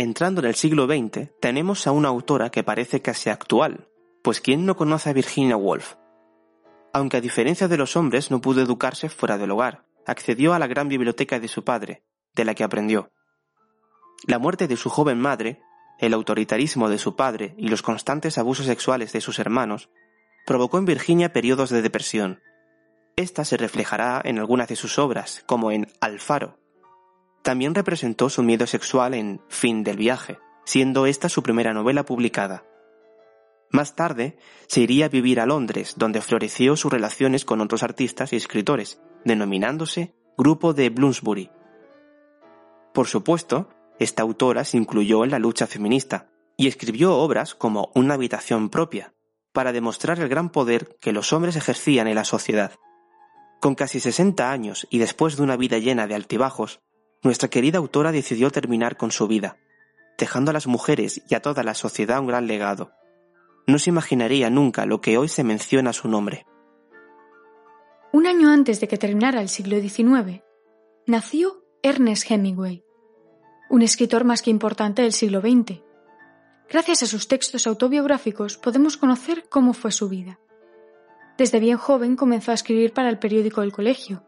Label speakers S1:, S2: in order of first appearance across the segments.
S1: Entrando en el siglo XX, tenemos a una autora que parece casi actual, pues ¿quién no conoce a Virginia Woolf? Aunque a diferencia de los hombres no pudo educarse fuera del hogar, accedió a la gran biblioteca de su padre, de la que aprendió. La muerte de su joven madre, el autoritarismo de su padre y los constantes abusos sexuales de sus hermanos provocó en Virginia periodos de depresión. Esta se reflejará en algunas de sus obras, como en Alfaro, también representó su miedo sexual en Fin del viaje, siendo esta su primera novela publicada. Más tarde, se iría a vivir a Londres, donde floreció sus relaciones con otros artistas y escritores, denominándose Grupo de Bloomsbury. Por supuesto, esta autora se incluyó en la lucha feminista y escribió obras como Una habitación propia, para demostrar el gran poder que los hombres ejercían en la sociedad. Con casi 60 años y después de una vida llena de altibajos, nuestra querida autora decidió terminar con su vida, dejando a las mujeres y a toda la sociedad un gran legado. No se imaginaría nunca lo que hoy se menciona a su nombre.
S2: Un año antes de que terminara el siglo XIX, nació Ernest Hemingway, un escritor más que importante del siglo XX. Gracias a sus textos autobiográficos podemos conocer cómo fue su vida. Desde bien joven comenzó a escribir para el periódico del colegio.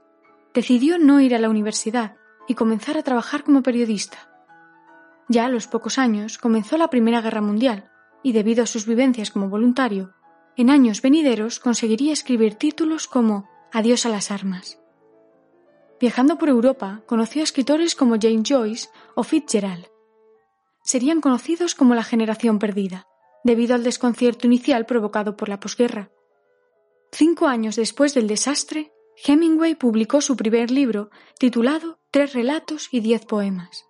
S2: Decidió no ir a la universidad y comenzar a trabajar como periodista. Ya a los pocos años comenzó la Primera Guerra Mundial y debido a sus vivencias como voluntario, en años venideros conseguiría escribir títulos como Adiós a las armas. Viajando por Europa, conoció a escritores como James Joyce o Fitzgerald. Serían conocidos como la generación perdida, debido al desconcierto inicial provocado por la posguerra. Cinco años después del desastre, Hemingway publicó su primer libro, titulado Tres relatos y diez poemas.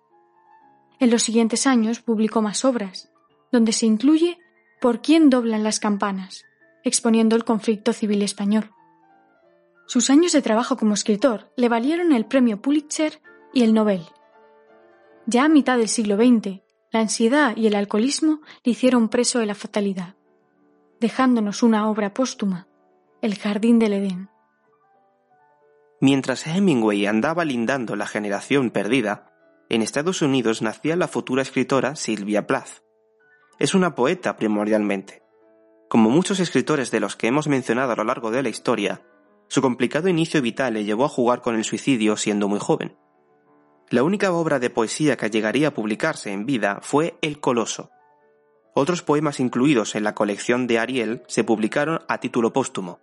S2: En los siguientes años publicó más obras, donde se incluye Por quién doblan las campanas, exponiendo el conflicto civil español. Sus años de trabajo como escritor le valieron el premio Pulitzer y el Nobel. Ya a mitad del siglo XX, la ansiedad y el alcoholismo le hicieron preso de la fatalidad, dejándonos una obra póstuma, El Jardín del Edén.
S1: Mientras Hemingway andaba lindando la generación perdida, en Estados Unidos nacía la futura escritora Sylvia Plath. Es una poeta primordialmente. Como muchos escritores de los que hemos mencionado a lo largo de la historia, su complicado inicio vital le llevó a jugar con el suicidio siendo muy joven. La única obra de poesía que llegaría a publicarse en vida fue El Coloso. Otros poemas incluidos en la colección de Ariel se publicaron a título póstumo.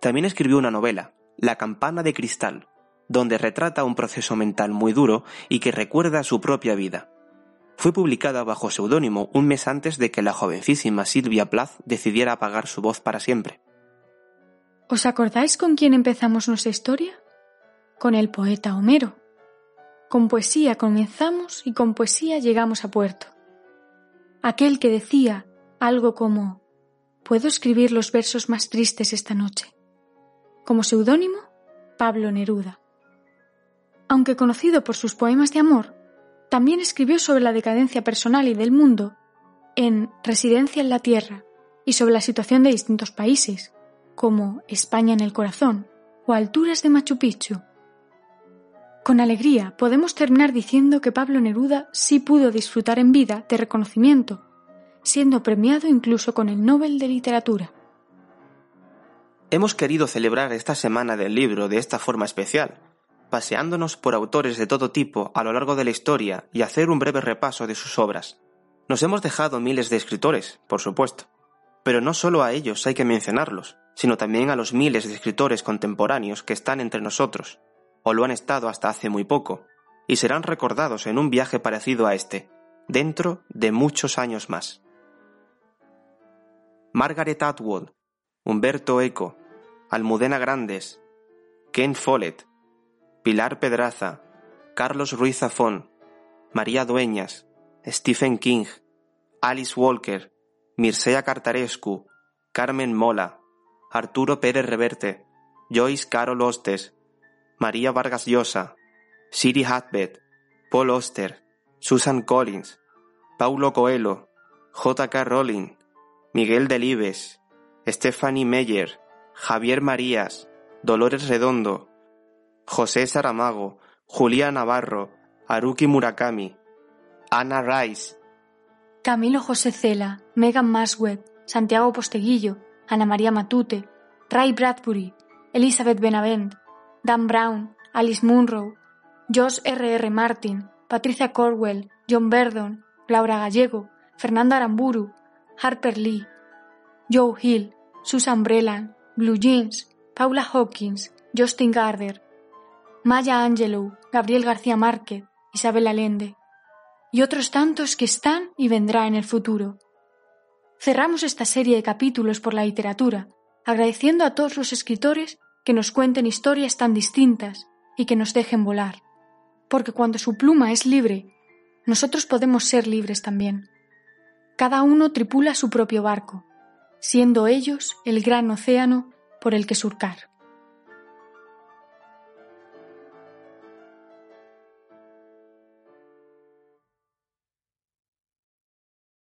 S1: También escribió una novela, la campana de cristal, donde retrata un proceso mental muy duro y que recuerda su propia vida. Fue publicada bajo seudónimo un mes antes de que la jovencísima Silvia Plath decidiera apagar su voz para siempre.
S2: ¿Os acordáis con quién empezamos nuestra historia? Con el poeta Homero. Con poesía comenzamos y con poesía llegamos a puerto. Aquel que decía algo como Puedo escribir los versos más tristes esta noche. Como seudónimo, Pablo Neruda. Aunque conocido por sus poemas de amor, también escribió sobre la decadencia personal y del mundo en Residencia en la Tierra y sobre la situación de distintos países, como España en el corazón o Alturas de Machu Picchu. Con alegría podemos terminar diciendo que Pablo Neruda sí pudo disfrutar en vida de reconocimiento, siendo premiado incluso con el Nobel de Literatura.
S1: Hemos querido celebrar esta semana del libro de esta forma especial, paseándonos por autores de todo tipo a lo largo de la historia y hacer un breve repaso de sus obras. Nos hemos dejado miles de escritores, por supuesto, pero no solo a ellos hay que mencionarlos, sino también a los miles de escritores contemporáneos que están entre nosotros, o lo han estado hasta hace muy poco, y serán recordados en un viaje parecido a este, dentro de muchos años más. Margaret Atwood, Humberto Eco, Almudena Grandes, Ken Follett, Pilar Pedraza, Carlos Ruiz Zafón, María Dueñas, Stephen King, Alice Walker, Mircea Cartarescu, Carmen Mola, Arturo Pérez Reverte, Joyce Carol Ostes, María Vargas Llosa, Siri Hatbet, Paul Oster, Susan Collins, Paulo Coelho, J.K. Rowling, Miguel Delibes, Stephanie Meyer, Javier Marías, Dolores Redondo, José Saramago, Julia Navarro, Haruki Murakami, Anna Rice,
S2: Camilo José Cela, Megan Masweb, Santiago Posteguillo, Ana María Matute, Ray Bradbury, Elizabeth Benavent, Dan Brown, Alice Munro, Josh R. R. Martin, Patricia Corwell, John Verdon, Laura Gallego, Fernando Aramburu, Harper Lee, Joe Hill, Susan Breland, Blue Jeans, Paula Hawkins, Justin Gardner, Maya Angelou, Gabriel García Márquez, Isabel Allende, y otros tantos que están y vendrá en el futuro. Cerramos esta serie de capítulos por la literatura, agradeciendo a todos los escritores que nos cuenten historias tan distintas y que nos dejen volar, porque cuando su pluma es libre, nosotros podemos ser libres también. Cada uno tripula su propio barco, siendo ellos el gran océano por el que surcar.